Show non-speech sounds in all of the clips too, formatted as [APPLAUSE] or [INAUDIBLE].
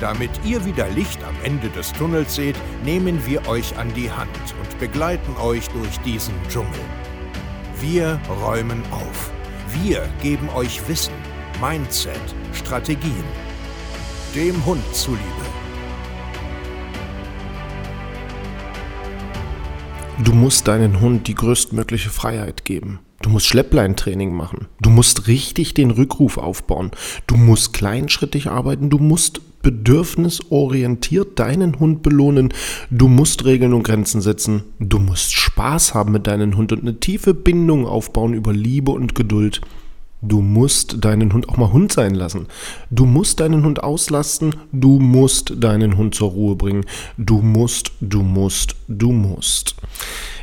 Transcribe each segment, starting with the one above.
Damit ihr wieder Licht am Ende des Tunnels seht, nehmen wir euch an die Hand und begleiten euch durch diesen Dschungel. Wir räumen auf. Wir geben euch Wissen, Mindset, Strategien. Dem Hund zuliebe. Du musst deinen Hund die größtmögliche Freiheit geben. Du musst Schleppleintraining machen. Du musst richtig den Rückruf aufbauen. Du musst kleinschrittig arbeiten. Du musst bedürfnisorientiert deinen Hund belohnen. Du musst Regeln und Grenzen setzen. Du musst Spaß haben mit deinem Hund und eine tiefe Bindung aufbauen über Liebe und Geduld. Du musst deinen Hund auch mal Hund sein lassen. Du musst deinen Hund auslasten. Du musst deinen Hund zur Ruhe bringen. Du musst, du musst, du musst.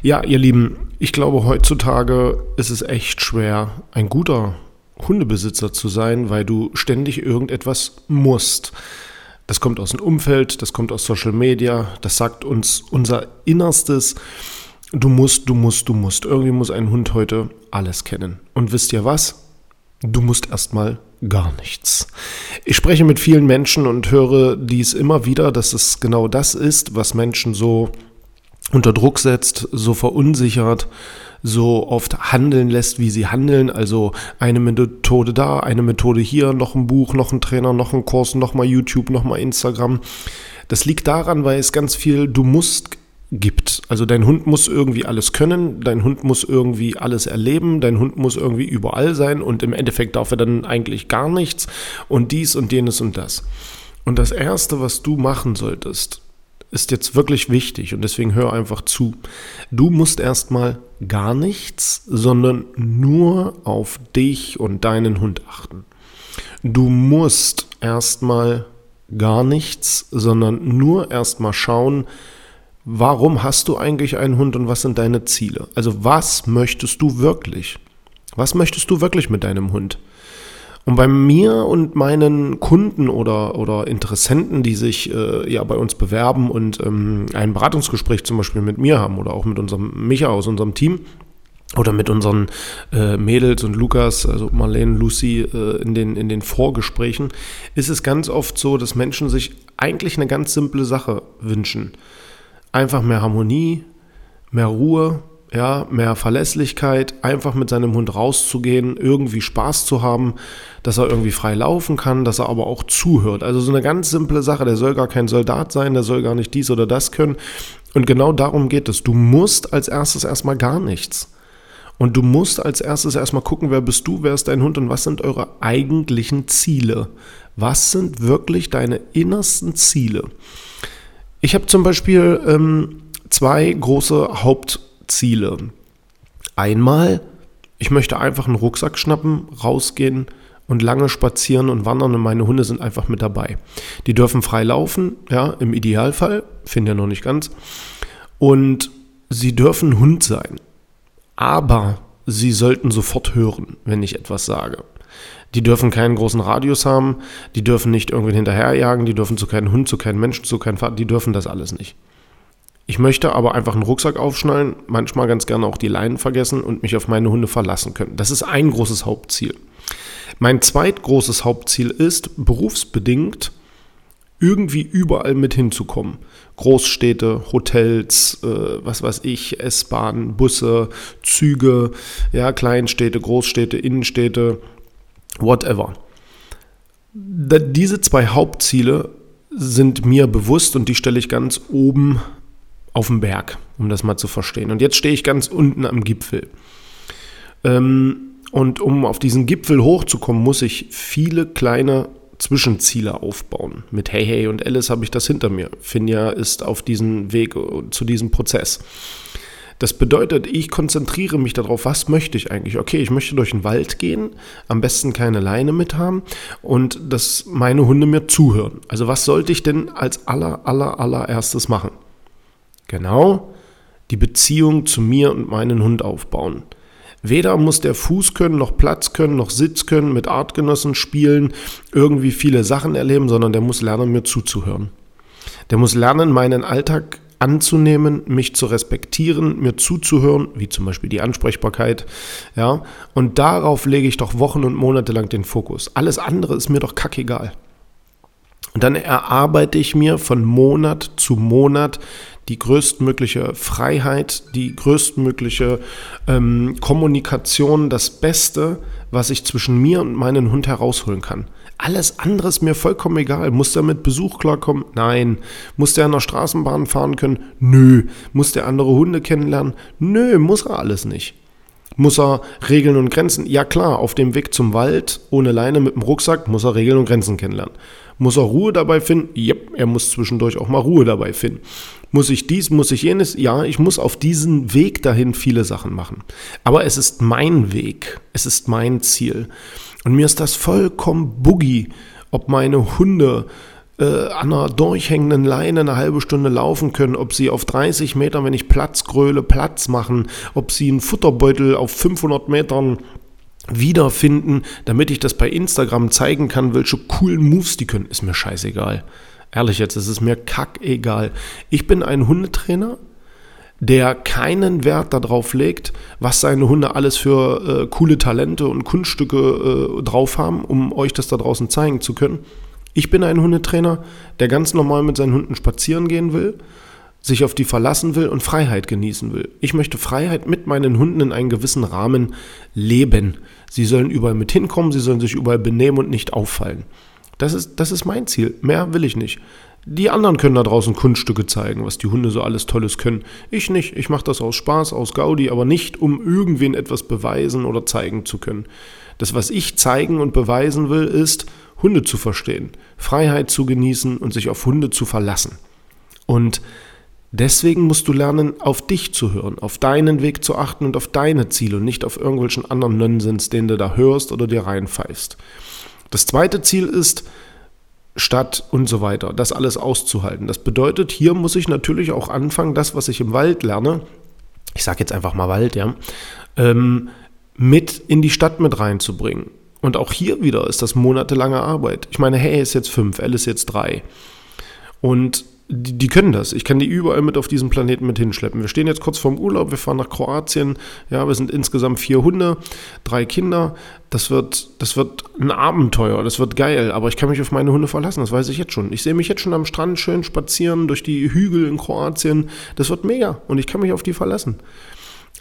Ja, ihr Lieben, ich glaube, heutzutage ist es echt schwer, ein guter Hundebesitzer zu sein, weil du ständig irgendetwas musst. Das kommt aus dem Umfeld, das kommt aus Social Media, das sagt uns unser Innerstes. Du musst, du musst, du musst. Irgendwie muss ein Hund heute alles kennen. Und wisst ihr was? Du musst erstmal gar nichts. Ich spreche mit vielen Menschen und höre dies immer wieder, dass es genau das ist, was Menschen so unter Druck setzt, so verunsichert, so oft handeln lässt, wie sie handeln. Also eine Methode da, eine Methode hier, noch ein Buch, noch ein Trainer, noch ein Kurs, noch mal YouTube, noch mal Instagram. Das liegt daran, weil es ganz viel du musst gibt. Also dein Hund muss irgendwie alles können, dein Hund muss irgendwie alles erleben, dein Hund muss irgendwie überall sein und im Endeffekt darf er dann eigentlich gar nichts und dies und jenes und das. Und das Erste, was du machen solltest, ist jetzt wirklich wichtig und deswegen hör einfach zu. Du musst erstmal gar nichts, sondern nur auf dich und deinen Hund achten. Du musst erstmal gar nichts, sondern nur erstmal schauen, warum hast du eigentlich einen Hund und was sind deine Ziele? Also was möchtest du wirklich? Was möchtest du wirklich mit deinem Hund? Und bei mir und meinen Kunden oder, oder Interessenten, die sich äh, ja bei uns bewerben und ähm, ein Beratungsgespräch zum Beispiel mit mir haben oder auch mit unserem Micha aus unserem Team, oder mit unseren äh, Mädels und Lukas, also Marlene, Lucy, äh, in, den, in den Vorgesprächen, ist es ganz oft so, dass Menschen sich eigentlich eine ganz simple Sache wünschen. Einfach mehr Harmonie, mehr Ruhe, ja, mehr Verlässlichkeit, einfach mit seinem Hund rauszugehen, irgendwie Spaß zu haben, dass er irgendwie frei laufen kann, dass er aber auch zuhört. Also so eine ganz simple Sache, der soll gar kein Soldat sein, der soll gar nicht dies oder das können. Und genau darum geht es. Du musst als erstes erstmal gar nichts. Und du musst als erstes erstmal gucken, wer bist du, wer ist dein Hund und was sind eure eigentlichen Ziele. Was sind wirklich deine innersten Ziele? Ich habe zum Beispiel ähm, zwei große Haupt Ziele. Einmal, ich möchte einfach einen Rucksack schnappen, rausgehen und lange spazieren und wandern und meine Hunde sind einfach mit dabei. Die dürfen frei laufen, ja, im Idealfall, finde ja noch nicht ganz. Und sie dürfen Hund sein. Aber sie sollten sofort hören, wenn ich etwas sage. Die dürfen keinen großen Radius haben, die dürfen nicht irgendwen hinterherjagen, die dürfen zu keinem Hund, zu keinem Menschen, zu keinem Vater, die dürfen das alles nicht. Ich möchte aber einfach einen Rucksack aufschnallen, manchmal ganz gerne auch die Leinen vergessen und mich auf meine Hunde verlassen können. Das ist ein großes Hauptziel. Mein zweitgroßes Hauptziel ist, berufsbedingt irgendwie überall mit hinzukommen. Großstädte, Hotels, äh, was weiß ich, S-Bahnen, Busse, Züge, ja, Kleinstädte, Großstädte, Innenstädte, whatever. Da, diese zwei Hauptziele sind mir bewusst und die stelle ich ganz oben auf dem Berg, um das mal zu verstehen. Und jetzt stehe ich ganz unten am Gipfel. Ähm, und um auf diesen Gipfel hochzukommen, muss ich viele kleine Zwischenziele aufbauen. Mit Hey Hey und Alice habe ich das hinter mir. Finja ist auf diesem Weg zu diesem Prozess. Das bedeutet, ich konzentriere mich darauf, was möchte ich eigentlich? Okay, ich möchte durch den Wald gehen, am besten keine Leine mit haben und dass meine Hunde mir zuhören. Also was sollte ich denn als aller, aller, allererstes machen? Genau, die Beziehung zu mir und meinen Hund aufbauen. Weder muss der Fuß können, noch Platz können, noch Sitz können, mit Artgenossen spielen, irgendwie viele Sachen erleben, sondern der muss lernen, mir zuzuhören. Der muss lernen, meinen Alltag anzunehmen, mich zu respektieren, mir zuzuhören, wie zum Beispiel die Ansprechbarkeit, ja, und darauf lege ich doch Wochen und Monate lang den Fokus. Alles andere ist mir doch kackegal. Und dann erarbeite ich mir von Monat zu Monat die größtmögliche Freiheit, die größtmögliche ähm, Kommunikation, das Beste, was ich zwischen mir und meinem Hund herausholen kann. Alles andere ist mir vollkommen egal. Muss der mit Besuch klarkommen? Nein. Muss der an der Straßenbahn fahren können? Nö. Muss der andere Hunde kennenlernen? Nö, muss er alles nicht. Muss er Regeln und Grenzen? Ja klar, auf dem Weg zum Wald ohne Leine mit dem Rucksack muss er Regeln und Grenzen kennenlernen. Muss er Ruhe dabei finden? Jep, er muss zwischendurch auch mal Ruhe dabei finden. Muss ich dies, muss ich jenes? Ja, ich muss auf diesen Weg dahin viele Sachen machen. Aber es ist mein Weg, es ist mein Ziel. Und mir ist das vollkommen boogie, ob meine Hunde äh, an einer durchhängenden Leine eine halbe Stunde laufen können, ob sie auf 30 Metern, wenn ich Platz gröle, Platz machen, ob sie einen Futterbeutel auf 500 Metern wiederfinden, damit ich das bei Instagram zeigen kann, welche coolen Moves die können, ist mir scheißegal. Ehrlich jetzt, es ist mir kackegal. Ich bin ein Hundetrainer, der keinen Wert darauf legt, was seine Hunde alles für äh, coole Talente und Kunststücke äh, drauf haben, um euch das da draußen zeigen zu können. Ich bin ein Hundetrainer, der ganz normal mit seinen Hunden spazieren gehen will, sich auf die verlassen will und Freiheit genießen will. Ich möchte Freiheit mit meinen Hunden in einem gewissen Rahmen leben. Sie sollen überall mit hinkommen, sie sollen sich überall benehmen und nicht auffallen. Das ist, das ist mein Ziel. Mehr will ich nicht. Die anderen können da draußen Kunststücke zeigen, was die Hunde so alles Tolles können. Ich nicht. Ich mache das aus Spaß, aus Gaudi, aber nicht, um irgendwen etwas beweisen oder zeigen zu können. Das, was ich zeigen und beweisen will, ist, Hunde zu verstehen, Freiheit zu genießen und sich auf Hunde zu verlassen. Und deswegen musst du lernen, auf dich zu hören, auf deinen Weg zu achten und auf deine Ziele und nicht auf irgendwelchen anderen Nonsens, den du da hörst oder dir reinpfeifst. Das zweite Ziel ist, Stadt und so weiter, das alles auszuhalten. Das bedeutet, hier muss ich natürlich auch anfangen, das, was ich im Wald lerne, ich sage jetzt einfach mal Wald, ja, ähm, mit in die Stadt mit reinzubringen. Und auch hier wieder ist das monatelange Arbeit. Ich meine, hey ist jetzt fünf, L ist jetzt drei. Und die, die, können das. Ich kann die überall mit auf diesem Planeten mit hinschleppen. Wir stehen jetzt kurz vorm Urlaub, wir fahren nach Kroatien. Ja, wir sind insgesamt vier Hunde, drei Kinder. Das wird, das wird ein Abenteuer, das wird geil. Aber ich kann mich auf meine Hunde verlassen, das weiß ich jetzt schon. Ich sehe mich jetzt schon am Strand schön spazieren durch die Hügel in Kroatien. Das wird mega und ich kann mich auf die verlassen.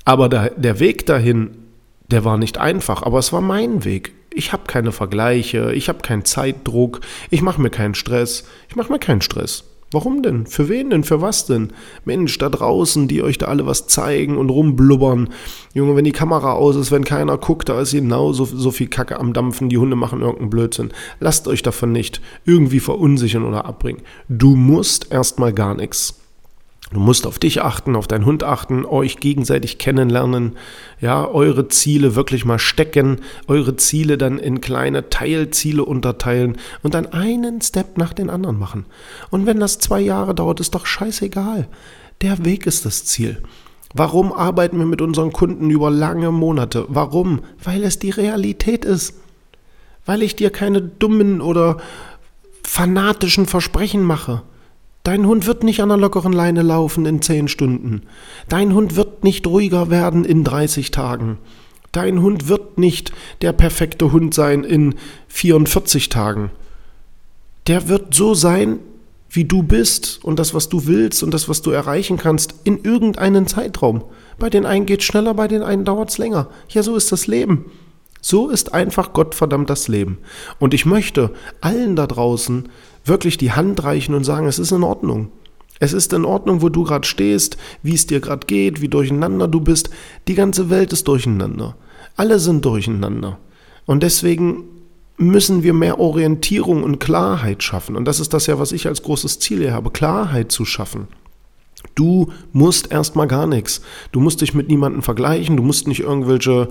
Aber der, der Weg dahin, der war nicht einfach, aber es war mein Weg. Ich habe keine Vergleiche, ich habe keinen Zeitdruck, ich mache mir keinen Stress. Ich mache mir keinen Stress. Warum denn? Für wen denn? Für was denn? Mensch, da draußen, die euch da alle was zeigen und rumblubbern. Junge, wenn die Kamera aus ist, wenn keiner guckt, da ist genau so, so viel Kacke am Dampfen, die Hunde machen irgendeinen Blödsinn. Lasst euch davon nicht irgendwie verunsichern oder abbringen. Du musst erstmal gar nichts. Du musst auf dich achten, auf deinen Hund achten, euch gegenseitig kennenlernen, ja, eure Ziele wirklich mal stecken, eure Ziele dann in kleine Teilziele unterteilen und dann einen Step nach den anderen machen. Und wenn das zwei Jahre dauert, ist doch scheißegal. Der Weg ist das Ziel. Warum arbeiten wir mit unseren Kunden über lange Monate? Warum? Weil es die Realität ist. Weil ich dir keine dummen oder fanatischen Versprechen mache. Dein Hund wird nicht an einer lockeren Leine laufen in 10 Stunden. Dein Hund wird nicht ruhiger werden in 30 Tagen. Dein Hund wird nicht der perfekte Hund sein in 44 Tagen. Der wird so sein, wie du bist und das, was du willst und das, was du erreichen kannst, in irgendeinen Zeitraum. Bei den einen geht es schneller, bei den einen dauert es länger. Ja, so ist das Leben. So ist einfach Gottverdammt das Leben. Und ich möchte allen da draußen wirklich die Hand reichen und sagen, es ist in Ordnung. Es ist in Ordnung, wo du gerade stehst, wie es dir gerade geht, wie durcheinander du bist. Die ganze Welt ist durcheinander. Alle sind durcheinander. Und deswegen müssen wir mehr Orientierung und Klarheit schaffen. Und das ist das ja, was ich als großes Ziel hier habe, Klarheit zu schaffen. Du musst erstmal gar nichts. Du musst dich mit niemandem vergleichen, du musst nicht irgendwelche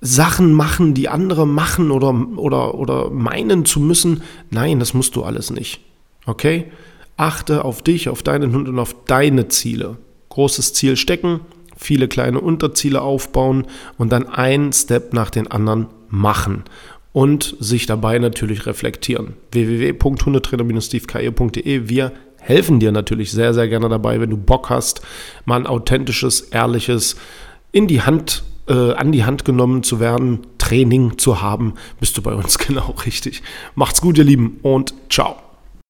Sachen machen, die andere machen oder, oder, oder meinen zu müssen. Nein, das musst du alles nicht. Okay? Achte auf dich, auf deinen Hund und auf deine Ziele. großes Ziel stecken, viele kleine Unterziele aufbauen und dann einen Step nach den anderen machen und sich dabei natürlich reflektieren. www.hundetrainer-stevekeier.de Wir helfen dir natürlich sehr, sehr gerne dabei, wenn du Bock hast, mal ein authentisches, ehrliches, in die Hand, äh, an die Hand genommen zu werden, Training zu haben, bist du bei uns [LAUGHS] genau richtig. Macht's gut, ihr Lieben, und ciao.